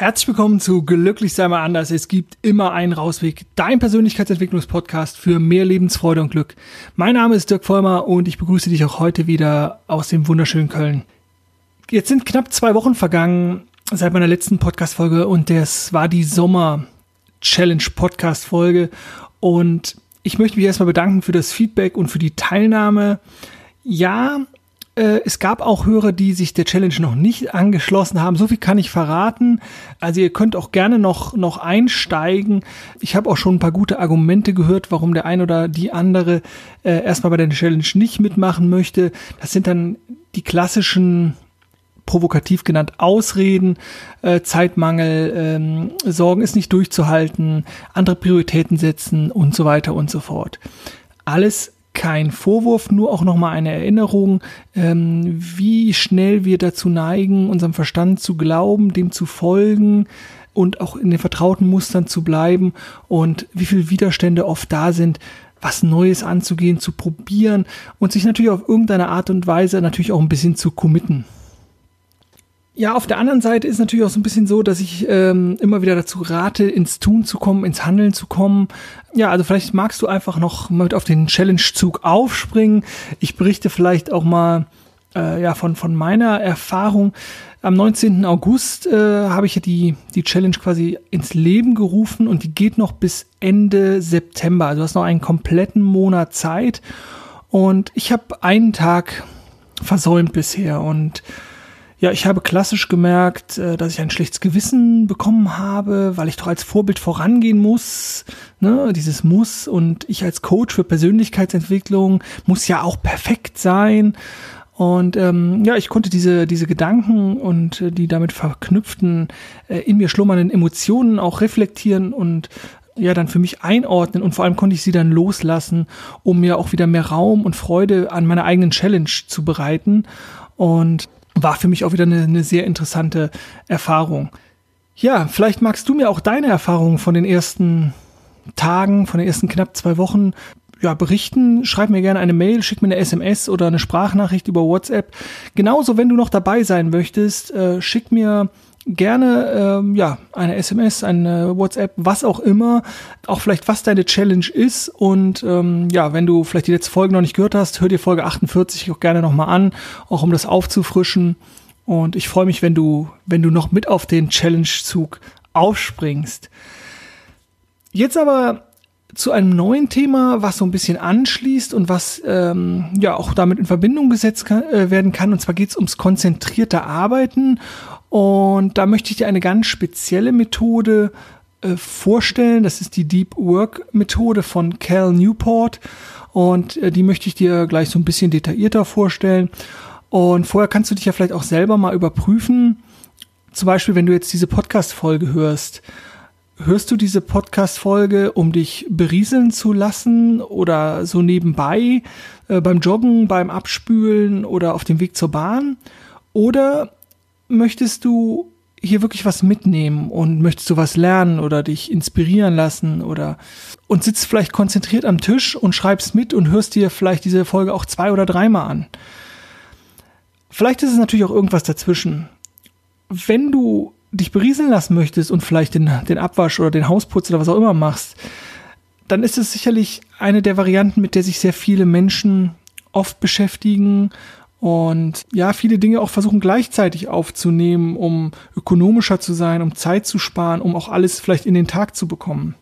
Herzlich willkommen zu Glücklich sei mal anders. Es gibt immer einen Rausweg. Dein Persönlichkeitsentwicklungspodcast für mehr Lebensfreude und Glück. Mein Name ist Dirk Vollmer und ich begrüße dich auch heute wieder aus dem wunderschönen Köln. Jetzt sind knapp zwei Wochen vergangen seit meiner letzten Podcast-Folge und das war die Sommer-Challenge-Podcast-Folge und ich möchte mich erstmal bedanken für das Feedback und für die Teilnahme. Ja, äh, es gab auch Hörer, die sich der Challenge noch nicht angeschlossen haben. So viel kann ich verraten. Also ihr könnt auch gerne noch, noch einsteigen. Ich habe auch schon ein paar gute Argumente gehört, warum der ein oder die andere äh, erstmal bei der Challenge nicht mitmachen möchte. Das sind dann die klassischen provokativ genannt Ausreden, äh, Zeitmangel, ähm, Sorgen ist nicht durchzuhalten, andere Prioritäten setzen und so weiter und so fort. Alles kein Vorwurf, nur auch nochmal eine Erinnerung, ähm, wie schnell wir dazu neigen, unserem Verstand zu glauben, dem zu folgen und auch in den vertrauten Mustern zu bleiben und wie viele Widerstände oft da sind, was Neues anzugehen, zu probieren und sich natürlich auf irgendeine Art und Weise natürlich auch ein bisschen zu committen. Ja, auf der anderen Seite ist natürlich auch so ein bisschen so, dass ich ähm, immer wieder dazu rate, ins Tun zu kommen, ins Handeln zu kommen. Ja, also vielleicht magst du einfach noch mit auf den Challenge-Zug aufspringen. Ich berichte vielleicht auch mal äh, ja, von, von meiner Erfahrung. Am 19. August äh, habe ich ja die, die Challenge quasi ins Leben gerufen und die geht noch bis Ende September. Also du hast noch einen kompletten Monat Zeit. Und ich habe einen Tag versäumt bisher und ja, ich habe klassisch gemerkt, äh, dass ich ein schlechtes Gewissen bekommen habe, weil ich doch als Vorbild vorangehen muss, ne, dieses Muss und ich als Coach für Persönlichkeitsentwicklung muss ja auch perfekt sein. Und ähm, ja, ich konnte diese, diese Gedanken und äh, die damit verknüpften, äh, in mir schlummernden Emotionen auch reflektieren und ja dann für mich einordnen und vor allem konnte ich sie dann loslassen, um mir auch wieder mehr Raum und Freude an meiner eigenen Challenge zu bereiten. Und war für mich auch wieder eine, eine sehr interessante Erfahrung. Ja, vielleicht magst du mir auch deine Erfahrungen von den ersten Tagen, von den ersten knapp zwei Wochen ja, berichten. Schreib mir gerne eine Mail, schick mir eine SMS oder eine Sprachnachricht über WhatsApp. Genauso, wenn du noch dabei sein möchtest, äh, schick mir gerne ähm, ja eine SMS, eine WhatsApp, was auch immer, auch vielleicht was deine Challenge ist und ähm, ja, wenn du vielleicht die letzte Folge noch nicht gehört hast, hör dir Folge 48 auch gerne nochmal an, auch um das aufzufrischen und ich freue mich, wenn du wenn du noch mit auf den Challenge-Zug aufspringst. Jetzt aber zu einem neuen Thema, was so ein bisschen anschließt und was ähm, ja auch damit in Verbindung gesetzt kann, äh, werden kann. Und zwar geht es ums konzentrierte Arbeiten und da möchte ich dir eine ganz spezielle Methode äh, vorstellen. Das ist die Deep Work Methode von Cal Newport. Und äh, die möchte ich dir gleich so ein bisschen detaillierter vorstellen. Und vorher kannst du dich ja vielleicht auch selber mal überprüfen. Zum Beispiel, wenn du jetzt diese Podcast-Folge hörst. Hörst du diese Podcast-Folge, um dich berieseln zu lassen oder so nebenbei äh, beim Joggen, beim Abspülen oder auf dem Weg zur Bahn? Oder möchtest du hier wirklich was mitnehmen und möchtest du was lernen oder dich inspirieren lassen oder und sitzt vielleicht konzentriert am Tisch und schreibst mit und hörst dir vielleicht diese Folge auch zwei oder dreimal an. Vielleicht ist es natürlich auch irgendwas dazwischen. Wenn du dich berieseln lassen möchtest und vielleicht den, den Abwasch oder den Hausputz oder was auch immer machst, dann ist es sicherlich eine der Varianten, mit der sich sehr viele Menschen oft beschäftigen und ja, viele Dinge auch versuchen gleichzeitig aufzunehmen, um ökonomischer zu sein, um Zeit zu sparen, um auch alles vielleicht in den Tag zu bekommen.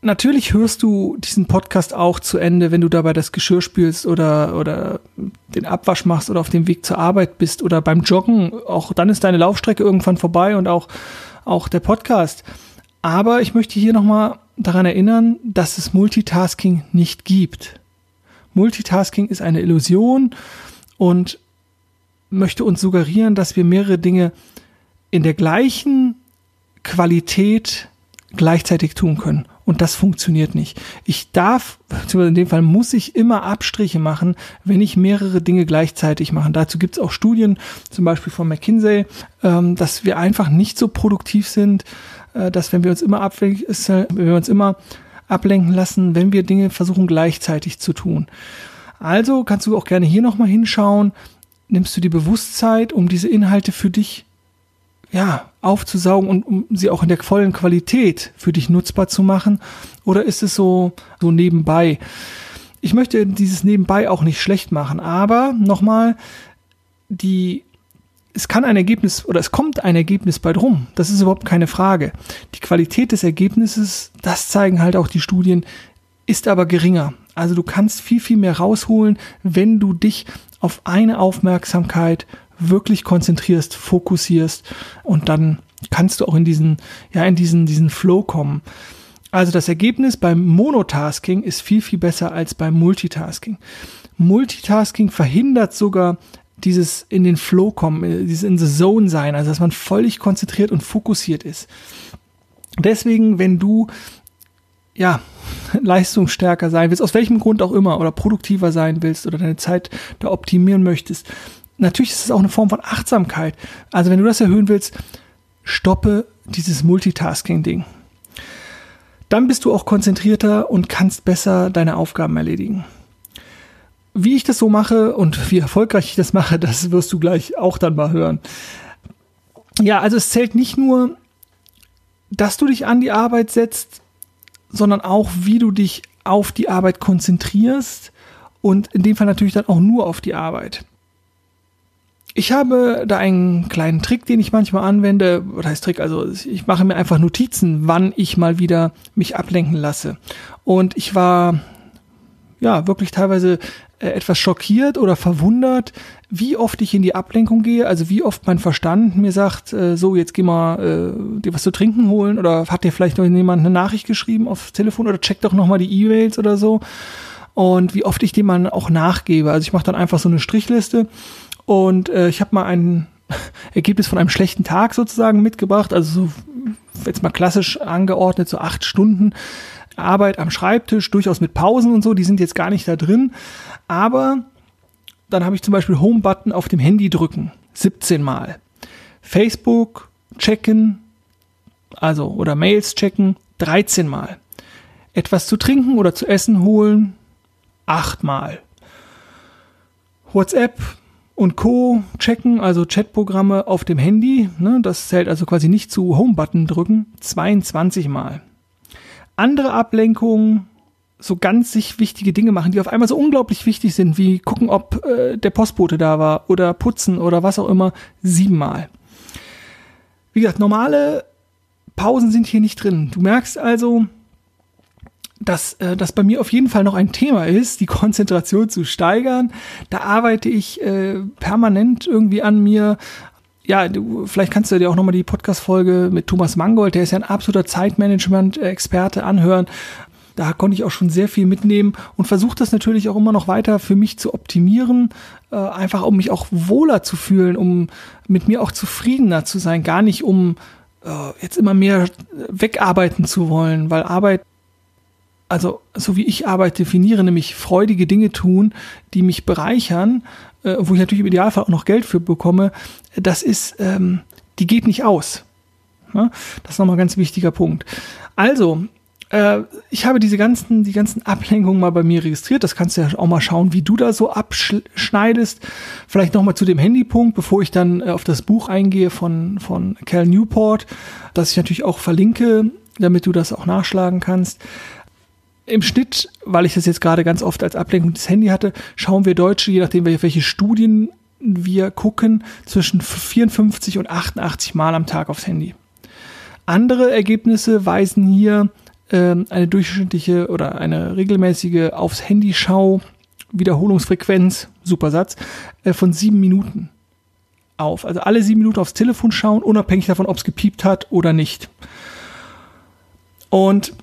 Natürlich hörst du diesen Podcast auch zu Ende, wenn du dabei das Geschirr spülst oder, oder den Abwasch machst oder auf dem Weg zur Arbeit bist oder beim Joggen. Auch dann ist deine Laufstrecke irgendwann vorbei und auch, auch der Podcast. Aber ich möchte hier nochmal daran erinnern, dass es Multitasking nicht gibt. Multitasking ist eine Illusion und möchte uns suggerieren, dass wir mehrere Dinge in der gleichen Qualität gleichzeitig tun können. Und das funktioniert nicht. Ich darf, in dem Fall muss ich immer Abstriche machen, wenn ich mehrere Dinge gleichzeitig mache. Dazu gibt es auch Studien, zum Beispiel von McKinsey, ähm, dass wir einfach nicht so produktiv sind, äh, dass wenn wir uns immer wenn wir uns immer ablenken lassen, wenn wir Dinge versuchen gleichzeitig zu tun. Also kannst du auch gerne hier nochmal hinschauen. Nimmst du die Bewusstheit, um diese Inhalte für dich ja, aufzusaugen und um sie auch in der vollen Qualität für dich nutzbar zu machen? Oder ist es so, so nebenbei? Ich möchte dieses nebenbei auch nicht schlecht machen, aber nochmal, die, es kann ein Ergebnis oder es kommt ein Ergebnis bei drum. Das ist überhaupt keine Frage. Die Qualität des Ergebnisses, das zeigen halt auch die Studien, ist aber geringer. Also du kannst viel, viel mehr rausholen, wenn du dich auf eine Aufmerksamkeit wirklich konzentrierst, fokussierst und dann kannst du auch in diesen, ja, in diesen, diesen Flow kommen. Also das Ergebnis beim Monotasking ist viel, viel besser als beim Multitasking. Multitasking verhindert sogar dieses in den Flow kommen, äh, dieses in the Zone sein, also dass man völlig konzentriert und fokussiert ist. Deswegen, wenn du ja, leistungsstärker sein willst, aus welchem Grund auch immer, oder produktiver sein willst oder deine Zeit da optimieren möchtest, natürlich ist es auch eine Form von Achtsamkeit. Also wenn du das erhöhen willst, stoppe dieses Multitasking-Ding. Dann bist du auch konzentrierter und kannst besser deine Aufgaben erledigen. Wie ich das so mache und wie erfolgreich ich das mache, das wirst du gleich auch dann mal hören. Ja, also es zählt nicht nur, dass du dich an die Arbeit setzt, sondern auch, wie du dich auf die Arbeit konzentrierst und in dem Fall natürlich dann auch nur auf die Arbeit. Ich habe da einen kleinen Trick, den ich manchmal anwende. Was heißt Trick? Also ich mache mir einfach Notizen, wann ich mal wieder mich ablenken lasse. Und ich war ja wirklich teilweise äh, etwas schockiert oder verwundert, wie oft ich in die Ablenkung gehe, also wie oft mein Verstand mir sagt, äh, so, jetzt geh mal äh, dir was zu trinken holen oder hat dir vielleicht noch jemand eine Nachricht geschrieben aufs Telefon oder check doch nochmal die E-Mails oder so. Und wie oft ich dem dann auch nachgebe. Also ich mache dann einfach so eine Strichliste und äh, ich habe mal ein Ergebnis von einem schlechten Tag sozusagen mitgebracht, also so jetzt mal klassisch angeordnet, so acht Stunden Arbeit am Schreibtisch, durchaus mit Pausen und so, die sind jetzt gar nicht da drin. Aber dann habe ich zum Beispiel Home-Button auf dem Handy drücken, 17 Mal. Facebook checken, also oder Mails checken, 13 Mal. Etwas zu trinken oder zu essen holen, 8 Mal. WhatsApp und Co. checken, also Chatprogramme auf dem Handy, ne, das zählt also quasi nicht zu Home-Button drücken, 22 Mal. Andere Ablenkungen, so ganz sich wichtige Dinge machen, die auf einmal so unglaublich wichtig sind, wie gucken, ob äh, der Postbote da war oder putzen oder was auch immer, siebenmal. Wie gesagt, normale Pausen sind hier nicht drin. Du merkst also, dass äh, das bei mir auf jeden Fall noch ein Thema ist, die Konzentration zu steigern. Da arbeite ich äh, permanent irgendwie an mir. Ja, du, vielleicht kannst du dir auch nochmal die Podcast-Folge mit Thomas Mangold, der ist ja ein absoluter Zeitmanagement-Experte, anhören. Da konnte ich auch schon sehr viel mitnehmen und versuche das natürlich auch immer noch weiter für mich zu optimieren, äh, einfach um mich auch wohler zu fühlen, um mit mir auch zufriedener zu sein, gar nicht um äh, jetzt immer mehr wegarbeiten zu wollen, weil Arbeit also so wie ich Arbeit definiere, nämlich freudige Dinge tun, die mich bereichern, äh, wo ich natürlich im Idealfall auch noch Geld für bekomme, das ist, ähm, die geht nicht aus. Ja? Das ist nochmal ein ganz wichtiger Punkt. Also, äh, ich habe diese ganzen, die ganzen Ablenkungen mal bei mir registriert. Das kannst du ja auch mal schauen, wie du da so abschneidest. Vielleicht nochmal zu dem Handypunkt, bevor ich dann äh, auf das Buch eingehe von, von Cal Newport, das ich natürlich auch verlinke, damit du das auch nachschlagen kannst. Im Schnitt, weil ich das jetzt gerade ganz oft als Ablenkung des Handy hatte, schauen wir Deutsche, je nachdem welche Studien wir gucken, zwischen 54 und 88 Mal am Tag aufs Handy. Andere Ergebnisse weisen hier ähm, eine durchschnittliche oder eine regelmäßige aufs Handy Schau Wiederholungsfrequenz, super Satz, äh, von sieben Minuten auf. Also alle sieben Minuten aufs Telefon schauen, unabhängig davon, ob es gepiept hat oder nicht. Und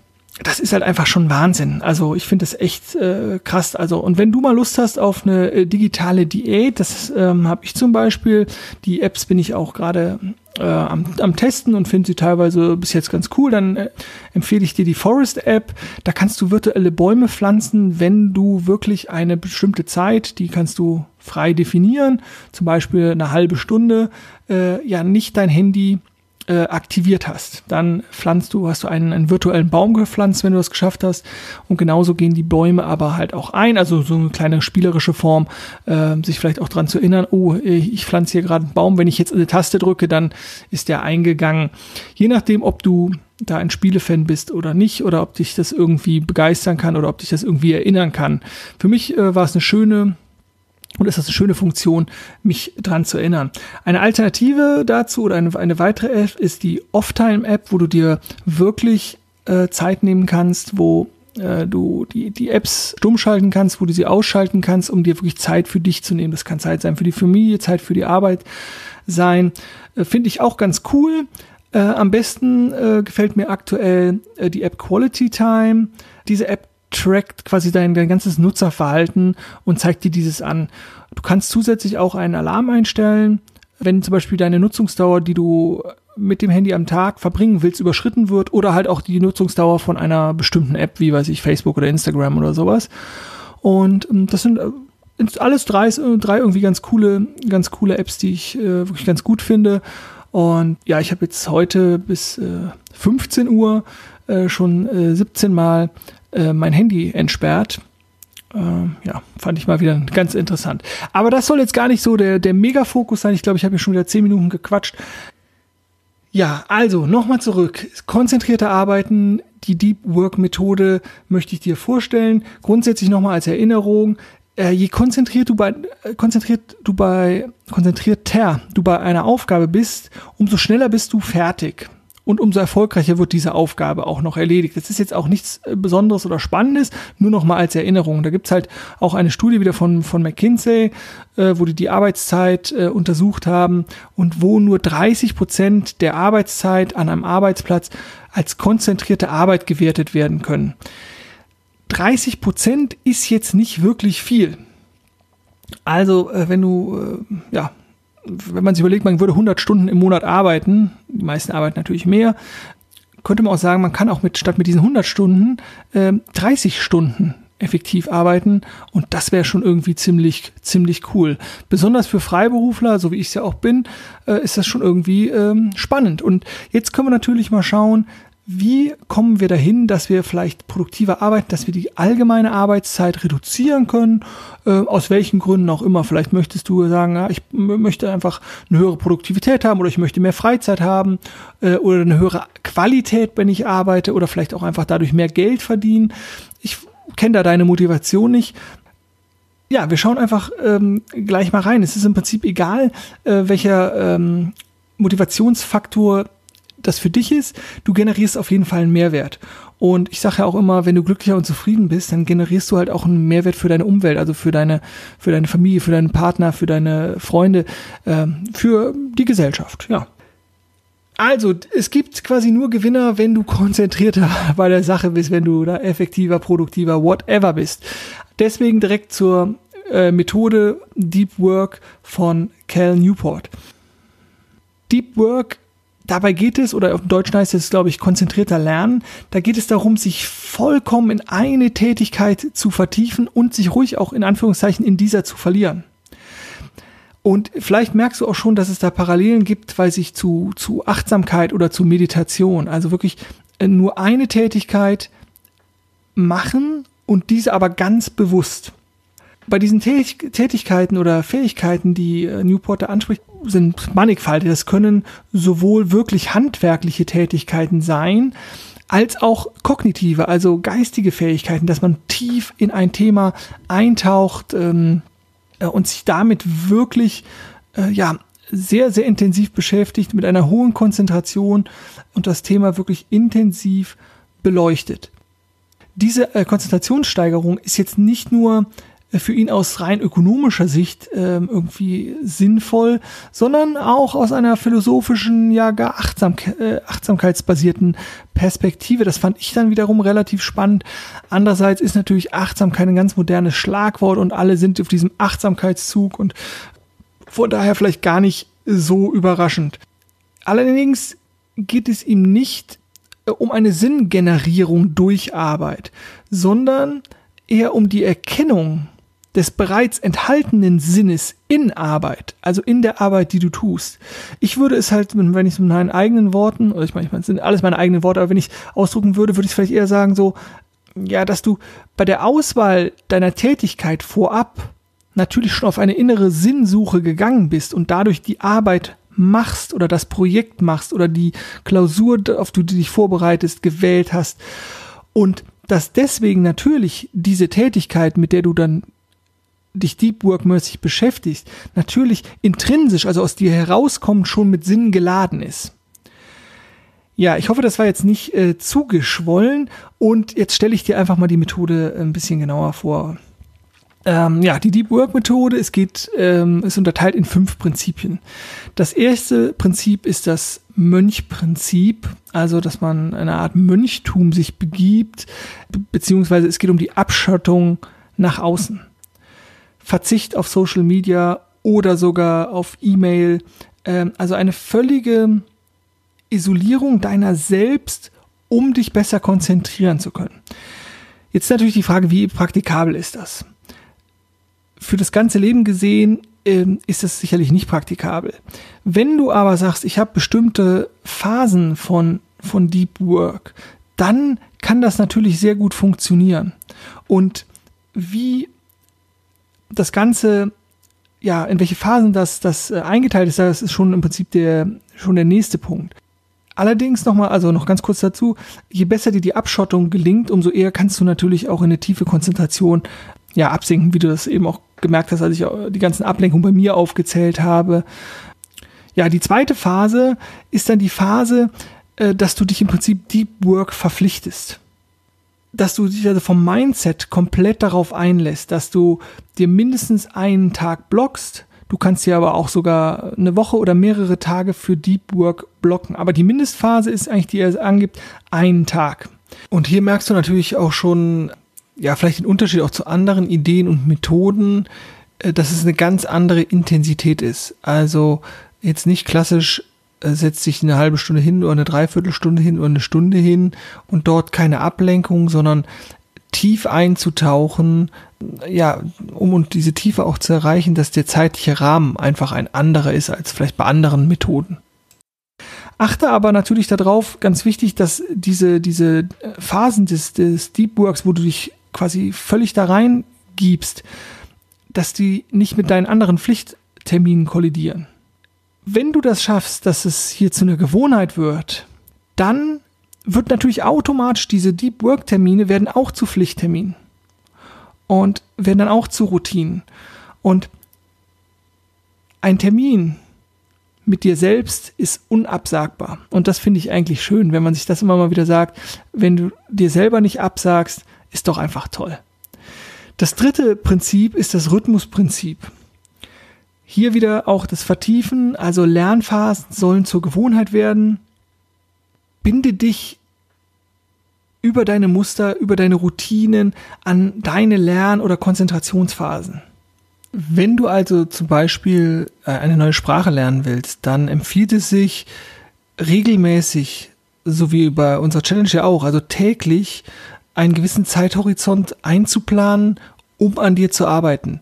das ist halt einfach schon Wahnsinn. Also ich finde das echt äh, krass. Also und wenn du mal Lust hast auf eine äh, digitale Diät, das ähm, habe ich zum Beispiel. Die Apps bin ich auch gerade äh, am, am Testen und finde sie teilweise bis jetzt ganz cool. Dann äh, empfehle ich dir die Forest App. Da kannst du virtuelle Bäume pflanzen, wenn du wirklich eine bestimmte Zeit, die kannst du frei definieren, zum Beispiel eine halbe Stunde, äh, ja nicht dein Handy äh, aktiviert hast. Dann pflanzt du, hast du einen, einen virtuellen Baum gepflanzt, wenn du das geschafft hast. Und genauso gehen die Bäume aber halt auch ein. Also so eine kleine spielerische Form, äh, sich vielleicht auch dran zu erinnern, oh, ich pflanze hier gerade einen Baum. Wenn ich jetzt eine Taste drücke, dann ist der eingegangen. Je nachdem, ob du da ein Spielefan bist oder nicht, oder ob dich das irgendwie begeistern kann oder ob dich das irgendwie erinnern kann. Für mich äh, war es eine schöne und ist das eine schöne Funktion, mich dran zu erinnern. Eine Alternative dazu oder eine, eine weitere App ist die Off-Time-App, wo du dir wirklich äh, Zeit nehmen kannst, wo äh, du die, die Apps stumm schalten kannst, wo du sie ausschalten kannst, um dir wirklich Zeit für dich zu nehmen. Das kann Zeit sein für die Familie, Zeit für die Arbeit sein. Äh, Finde ich auch ganz cool. Äh, am besten äh, gefällt mir aktuell äh, die App Quality Time. Diese App trackt quasi dein, dein ganzes Nutzerverhalten und zeigt dir dieses an. Du kannst zusätzlich auch einen Alarm einstellen, wenn zum Beispiel deine Nutzungsdauer, die du mit dem Handy am Tag verbringen willst, überschritten wird oder halt auch die Nutzungsdauer von einer bestimmten App, wie weiß ich, Facebook oder Instagram oder sowas. Und ähm, das sind äh, alles drei, drei irgendwie ganz coole, ganz coole Apps, die ich äh, wirklich ganz gut finde. Und ja, ich habe jetzt heute bis äh, 15 Uhr äh, schon äh, 17 Mal äh, mein Handy entsperrt. Äh, ja, fand ich mal wieder ganz interessant. Aber das soll jetzt gar nicht so der, der Mega-Fokus sein. Ich glaube, ich habe hier schon wieder zehn Minuten gequatscht. Ja, also nochmal zurück. Konzentrierte Arbeiten, die Deep Work Methode möchte ich dir vorstellen. Grundsätzlich nochmal als Erinnerung. Äh, je konzentriert du bei, konzentriert du bei, konzentrierter du bei einer Aufgabe bist, umso schneller bist du fertig und umso erfolgreicher wird diese Aufgabe auch noch erledigt. Das ist jetzt auch nichts äh, Besonderes oder Spannendes, nur noch mal als Erinnerung. Da gibt's halt auch eine Studie wieder von, von McKinsey, äh, wo die die Arbeitszeit äh, untersucht haben und wo nur 30 Prozent der Arbeitszeit an einem Arbeitsplatz als konzentrierte Arbeit gewertet werden können. 30 Prozent ist jetzt nicht wirklich viel. Also, äh, wenn du, äh, ja, wenn man sich überlegt, man würde 100 Stunden im Monat arbeiten, die meisten arbeiten natürlich mehr, könnte man auch sagen, man kann auch mit, statt mit diesen 100 Stunden äh, 30 Stunden effektiv arbeiten und das wäre schon irgendwie ziemlich ziemlich cool. Besonders für Freiberufler, so wie ich es ja auch bin, äh, ist das schon irgendwie ähm, spannend. Und jetzt können wir natürlich mal schauen, wie kommen wir dahin, dass wir vielleicht produktiver arbeiten, dass wir die allgemeine Arbeitszeit reduzieren können, äh, aus welchen Gründen auch immer. Vielleicht möchtest du sagen, ja, ich möchte einfach eine höhere Produktivität haben oder ich möchte mehr Freizeit haben äh, oder eine höhere Qualität, wenn ich arbeite oder vielleicht auch einfach dadurch mehr Geld verdienen. Ich kenne da deine Motivation nicht. Ja, wir schauen einfach ähm, gleich mal rein. Es ist im Prinzip egal, äh, welcher ähm, Motivationsfaktor das für dich ist, du generierst auf jeden Fall einen Mehrwert. Und ich sage ja auch immer, wenn du glücklicher und zufrieden bist, dann generierst du halt auch einen Mehrwert für deine Umwelt, also für deine, für deine Familie, für deinen Partner, für deine Freunde, äh, für die Gesellschaft, ja. Also, es gibt quasi nur Gewinner, wenn du konzentrierter bei der Sache bist, wenn du da effektiver, produktiver, whatever bist. Deswegen direkt zur äh, Methode Deep Work von Cal Newport. Deep Work Dabei geht es, oder auf Deutsch heißt es, glaube ich, konzentrierter Lernen. Da geht es darum, sich vollkommen in eine Tätigkeit zu vertiefen und sich ruhig auch in Anführungszeichen in dieser zu verlieren. Und vielleicht merkst du auch schon, dass es da Parallelen gibt, weil sich zu, zu Achtsamkeit oder zu Meditation, also wirklich äh, nur eine Tätigkeit machen und diese aber ganz bewusst bei diesen Tätigkeiten oder Fähigkeiten, die äh, Newport da anspricht, sind mannigfaltig. Das können sowohl wirklich handwerkliche Tätigkeiten sein, als auch kognitive, also geistige Fähigkeiten, dass man tief in ein Thema eintaucht ähm, äh, und sich damit wirklich äh, ja sehr sehr intensiv beschäftigt mit einer hohen Konzentration und das Thema wirklich intensiv beleuchtet. Diese äh, Konzentrationssteigerung ist jetzt nicht nur für ihn aus rein ökonomischer Sicht ähm, irgendwie sinnvoll, sondern auch aus einer philosophischen, ja gar Achtsam äh, achtsamkeitsbasierten Perspektive. Das fand ich dann wiederum relativ spannend. Andererseits ist natürlich Achtsamkeit ein ganz modernes Schlagwort und alle sind auf diesem Achtsamkeitszug und von daher vielleicht gar nicht so überraschend. Allerdings geht es ihm nicht äh, um eine Sinngenerierung durch Arbeit, sondern eher um die Erkennung des bereits enthaltenen Sinnes in Arbeit, also in der Arbeit, die du tust. Ich würde es halt, wenn ich es mit meinen eigenen Worten, oder ich meine, ich meine, es sind alles meine eigenen Worte, aber wenn ich ausdrucken würde, würde ich vielleicht eher sagen so, ja, dass du bei der Auswahl deiner Tätigkeit vorab natürlich schon auf eine innere Sinnsuche gegangen bist und dadurch die Arbeit machst oder das Projekt machst oder die Klausur, auf die du dich vorbereitest, gewählt hast und dass deswegen natürlich diese Tätigkeit, mit der du dann dich Deep Work-mäßig beschäftigst, natürlich intrinsisch, also aus dir herauskommt, schon mit Sinn geladen ist. Ja, ich hoffe, das war jetzt nicht äh, zu geschwollen und jetzt stelle ich dir einfach mal die Methode ein bisschen genauer vor. Ähm, ja, die Deep Work Methode, es geht, ähm, ist unterteilt in fünf Prinzipien. Das erste Prinzip ist das Mönchprinzip, also dass man eine Art Mönchtum sich begibt, beziehungsweise es geht um die Abschottung nach außen. Verzicht auf Social Media oder sogar auf E-Mail, ähm, also eine völlige Isolierung deiner selbst, um dich besser konzentrieren zu können. Jetzt natürlich die Frage, wie praktikabel ist das? für das ganze Leben gesehen ähm, ist das sicherlich nicht praktikabel. Wenn du aber sagst, ich habe bestimmte Phasen von, von Deep Work, dann kann das natürlich sehr gut funktionieren. Und wie das Ganze, ja, in welche Phasen das, das äh, eingeteilt ist, das ist schon im Prinzip der, schon der nächste Punkt. Allerdings nochmal, also noch ganz kurz dazu, je besser dir die Abschottung gelingt, umso eher kannst du natürlich auch in eine tiefe Konzentration ja, absinken, wie du das eben auch gemerkt hast, als ich die ganzen Ablenkungen bei mir aufgezählt habe. Ja, die zweite Phase ist dann die Phase, äh, dass du dich im Prinzip Deep Work verpflichtest. Dass du dich also vom Mindset komplett darauf einlässt, dass du dir mindestens einen Tag blockst. Du kannst dir aber auch sogar eine Woche oder mehrere Tage für Deep Work blocken. Aber die Mindestphase ist eigentlich, die er angibt, einen Tag. Und hier merkst du natürlich auch schon, ja, vielleicht den Unterschied auch zu anderen Ideen und Methoden, äh, dass es eine ganz andere Intensität ist. Also jetzt nicht klassisch setzt sich eine halbe Stunde hin oder eine Dreiviertelstunde hin oder eine Stunde hin und dort keine Ablenkung, sondern tief einzutauchen, ja, um und diese Tiefe auch zu erreichen, dass der zeitliche Rahmen einfach ein anderer ist als vielleicht bei anderen Methoden. Achte aber natürlich darauf, ganz wichtig, dass diese, diese Phasen des, des Deep Works, wo du dich quasi völlig da rein gibst, dass die nicht mit deinen anderen Pflichtterminen kollidieren. Wenn du das schaffst, dass es hier zu einer Gewohnheit wird, dann wird natürlich automatisch diese Deep Work Termine werden auch zu Pflichtterminen und werden dann auch zu Routinen. Und ein Termin mit dir selbst ist unabsagbar. Und das finde ich eigentlich schön, wenn man sich das immer mal wieder sagt. Wenn du dir selber nicht absagst, ist doch einfach toll. Das dritte Prinzip ist das Rhythmusprinzip. Hier wieder auch das Vertiefen, also Lernphasen sollen zur Gewohnheit werden. Binde dich über deine Muster, über deine Routinen an deine Lern- oder Konzentrationsphasen. Wenn du also zum Beispiel äh, eine neue Sprache lernen willst, dann empfiehlt es sich regelmäßig, so wie bei unserer Challenge ja auch, also täglich einen gewissen Zeithorizont einzuplanen, um an dir zu arbeiten.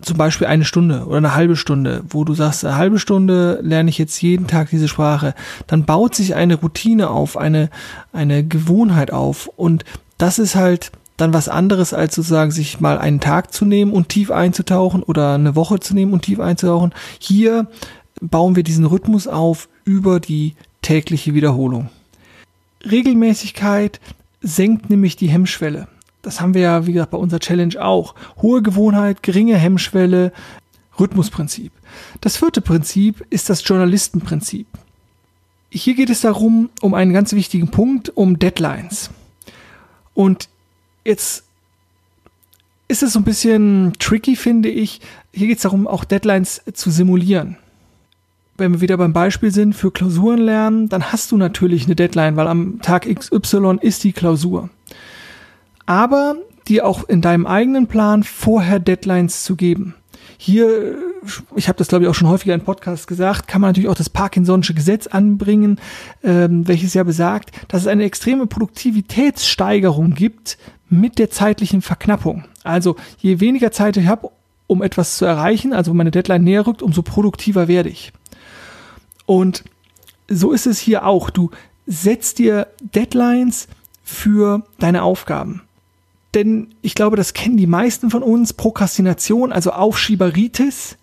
Zum Beispiel eine Stunde oder eine halbe Stunde, wo du sagst, eine halbe Stunde lerne ich jetzt jeden Tag diese Sprache. Dann baut sich eine Routine auf, eine, eine Gewohnheit auf. Und das ist halt dann was anderes, als sozusagen sich mal einen Tag zu nehmen und tief einzutauchen oder eine Woche zu nehmen und tief einzutauchen. Hier bauen wir diesen Rhythmus auf über die tägliche Wiederholung. Regelmäßigkeit, senkt nämlich die Hemmschwelle. Das haben wir ja, wie gesagt, bei unserer Challenge auch. Hohe Gewohnheit, geringe Hemmschwelle, Rhythmusprinzip. Das vierte Prinzip ist das Journalistenprinzip. Hier geht es darum, um einen ganz wichtigen Punkt, um Deadlines. Und jetzt ist es so ein bisschen tricky, finde ich. Hier geht es darum, auch Deadlines zu simulieren wenn wir wieder beim Beispiel sind, für Klausuren lernen, dann hast du natürlich eine Deadline, weil am Tag XY ist die Klausur. Aber dir auch in deinem eigenen Plan vorher Deadlines zu geben. Hier, ich habe das glaube ich auch schon häufiger in Podcasts gesagt, kann man natürlich auch das Parkinson'sche Gesetz anbringen, ähm, welches ja besagt, dass es eine extreme Produktivitätssteigerung gibt mit der zeitlichen Verknappung. Also je weniger Zeit ich habe, um etwas zu erreichen, also meine Deadline näher rückt, umso produktiver werde ich. Und so ist es hier auch. Du setzt dir Deadlines für deine Aufgaben. Denn ich glaube, das kennen die meisten von uns. Prokrastination, also Aufschieberitis,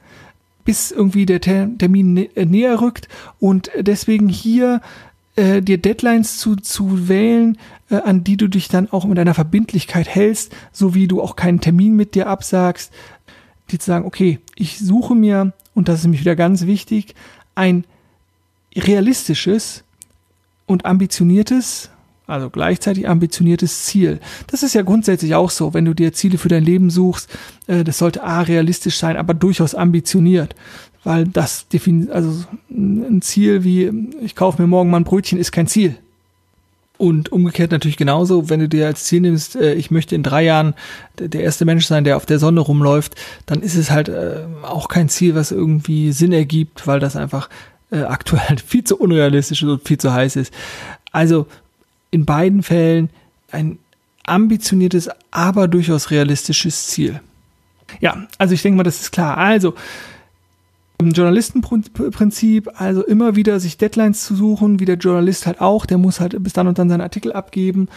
bis irgendwie der Termin äh, näher rückt. Und deswegen hier äh, dir Deadlines zu, zu wählen, äh, an die du dich dann auch mit deiner Verbindlichkeit hältst, so wie du auch keinen Termin mit dir absagst, die zu sagen, okay, ich suche mir, und das ist nämlich wieder ganz wichtig, ein realistisches und ambitioniertes, also gleichzeitig ambitioniertes Ziel. Das ist ja grundsätzlich auch so, wenn du dir Ziele für dein Leben suchst, äh, das sollte a realistisch sein, aber durchaus ambitioniert, weil das definiert, also ein Ziel wie ich kaufe mir morgen mal ein Brötchen ist kein Ziel. Und umgekehrt natürlich genauso, wenn du dir als Ziel nimmst, äh, ich möchte in drei Jahren der erste Mensch sein, der auf der Sonne rumläuft, dann ist es halt äh, auch kein Ziel, was irgendwie Sinn ergibt, weil das einfach äh, aktuell viel zu unrealistisch und viel zu heiß ist. Also in beiden Fällen ein ambitioniertes, aber durchaus realistisches Ziel. Ja, also ich denke mal, das ist klar. Also Journalistenprinzip, also immer wieder sich Deadlines zu suchen, wie der Journalist halt auch, der muss halt bis dann und dann seinen Artikel abgeben,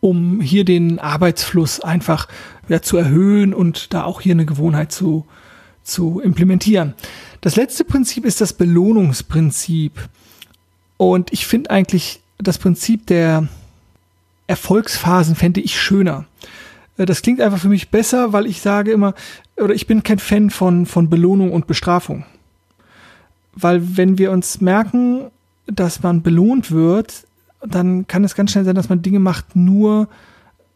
um hier den Arbeitsfluss einfach ja, zu erhöhen und da auch hier eine Gewohnheit zu, zu implementieren. Das letzte Prinzip ist das Belohnungsprinzip. Und ich finde eigentlich das Prinzip der Erfolgsphasen fände ich schöner. Äh, das klingt einfach für mich besser, weil ich sage immer, oder ich bin kein Fan von, von Belohnung und Bestrafung. Weil wenn wir uns merken, dass man belohnt wird, dann kann es ganz schnell sein, dass man Dinge macht nur,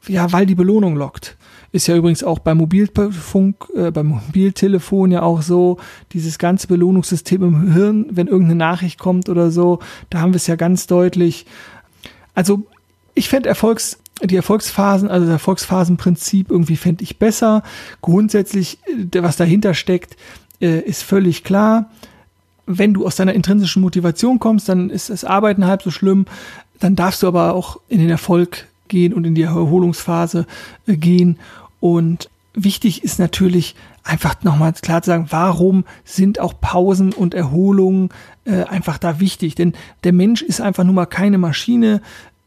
ja, weil die Belohnung lockt. Ist ja übrigens auch beim Mobilfunk, äh, beim Mobiltelefon ja auch so, dieses ganze Belohnungssystem im Hirn, wenn irgendeine Nachricht kommt oder so, da haben wir es ja ganz deutlich. Also ich fände Erfolgs, die Erfolgsphasen, also das Erfolgsphasenprinzip irgendwie fände ich besser. Grundsätzlich, äh, was dahinter steckt, äh, ist völlig klar. Wenn du aus deiner intrinsischen Motivation kommst, dann ist das Arbeiten halb so schlimm. Dann darfst du aber auch in den Erfolg gehen und in die Erholungsphase äh, gehen. Und wichtig ist natürlich einfach nochmal klar zu sagen, warum sind auch Pausen und Erholungen äh, einfach da wichtig? Denn der Mensch ist einfach nun mal keine Maschine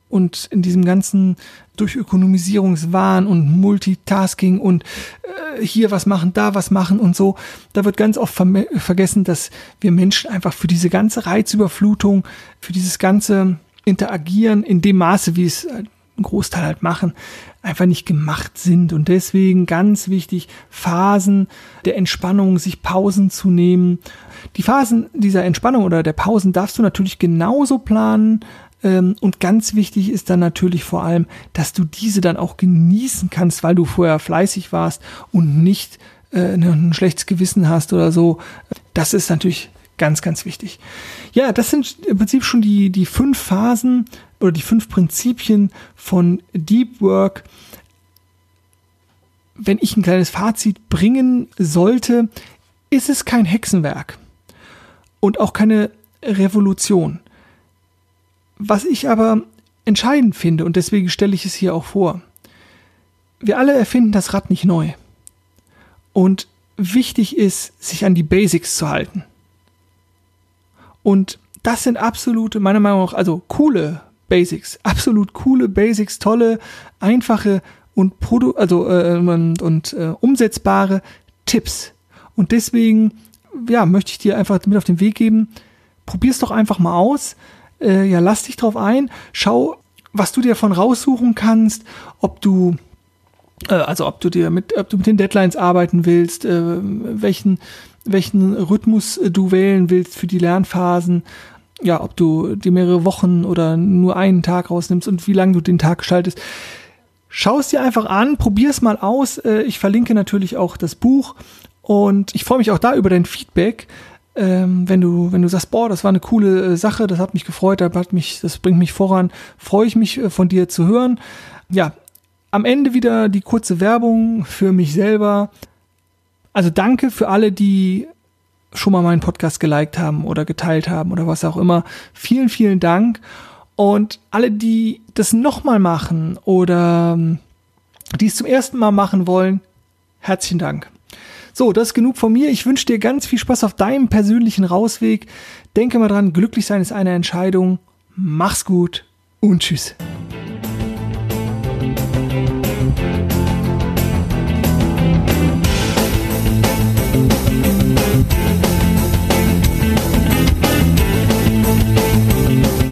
und in diesem ganzen Durchökonomisierungswahn und Multitasking und äh, hier was machen, da was machen und so, da wird ganz oft ver vergessen, dass wir Menschen einfach für diese ganze Reizüberflutung, für dieses ganze Interagieren in dem Maße, wie es ein Großteil halt machen, einfach nicht gemacht sind. Und deswegen ganz wichtig, Phasen der Entspannung, sich Pausen zu nehmen. Die Phasen dieser Entspannung oder der Pausen darfst du natürlich genauso planen. Ähm, und ganz wichtig ist dann natürlich vor allem, dass du diese dann auch genießen kannst, weil du vorher fleißig warst und nicht äh, ein schlechtes Gewissen hast oder so. Das ist natürlich ganz, ganz wichtig. Ja, das sind im Prinzip schon die, die fünf Phasen oder die fünf Prinzipien von Deep Work wenn ich ein kleines Fazit bringen sollte, ist es kein Hexenwerk und auch keine Revolution. Was ich aber entscheidend finde, und deswegen stelle ich es hier auch vor, wir alle erfinden das Rad nicht neu. Und wichtig ist, sich an die Basics zu halten. Und das sind absolute, meiner Meinung nach, also coole Basics, absolut coole Basics, tolle, einfache und Produ also äh, und, und äh, umsetzbare Tipps. Und deswegen, ja, möchte ich dir einfach mit auf den Weg geben. Probier's doch einfach mal aus. Äh, ja, lass dich drauf ein. Schau, was du dir davon raussuchen kannst, ob du äh, also ob du dir mit, ob du mit den Deadlines arbeiten willst, äh, welchen, welchen Rhythmus äh, du wählen willst für die Lernphasen, ja, ob du dir mehrere Wochen oder nur einen Tag rausnimmst und wie lange du den Tag gestaltest. Schau es dir einfach an, probier es mal aus. Äh, ich verlinke natürlich auch das Buch und ich freue mich auch da über dein Feedback. Ähm, wenn du, wenn du sagst, boah, das war eine coole äh, Sache, das hat mich gefreut, das, hat mich, das bringt mich voran, freue ich mich äh, von dir zu hören. Ja, am Ende wieder die kurze Werbung für mich selber. Also danke für alle, die schon mal meinen Podcast geliked haben oder geteilt haben oder was auch immer. Vielen, vielen Dank. Und alle, die das nochmal machen oder die es zum ersten Mal machen wollen, herzlichen Dank. So, das ist genug von mir. Ich wünsche dir ganz viel Spaß auf deinem persönlichen Rausweg. Denke mal dran, glücklich sein ist eine Entscheidung. Mach's gut und tschüss.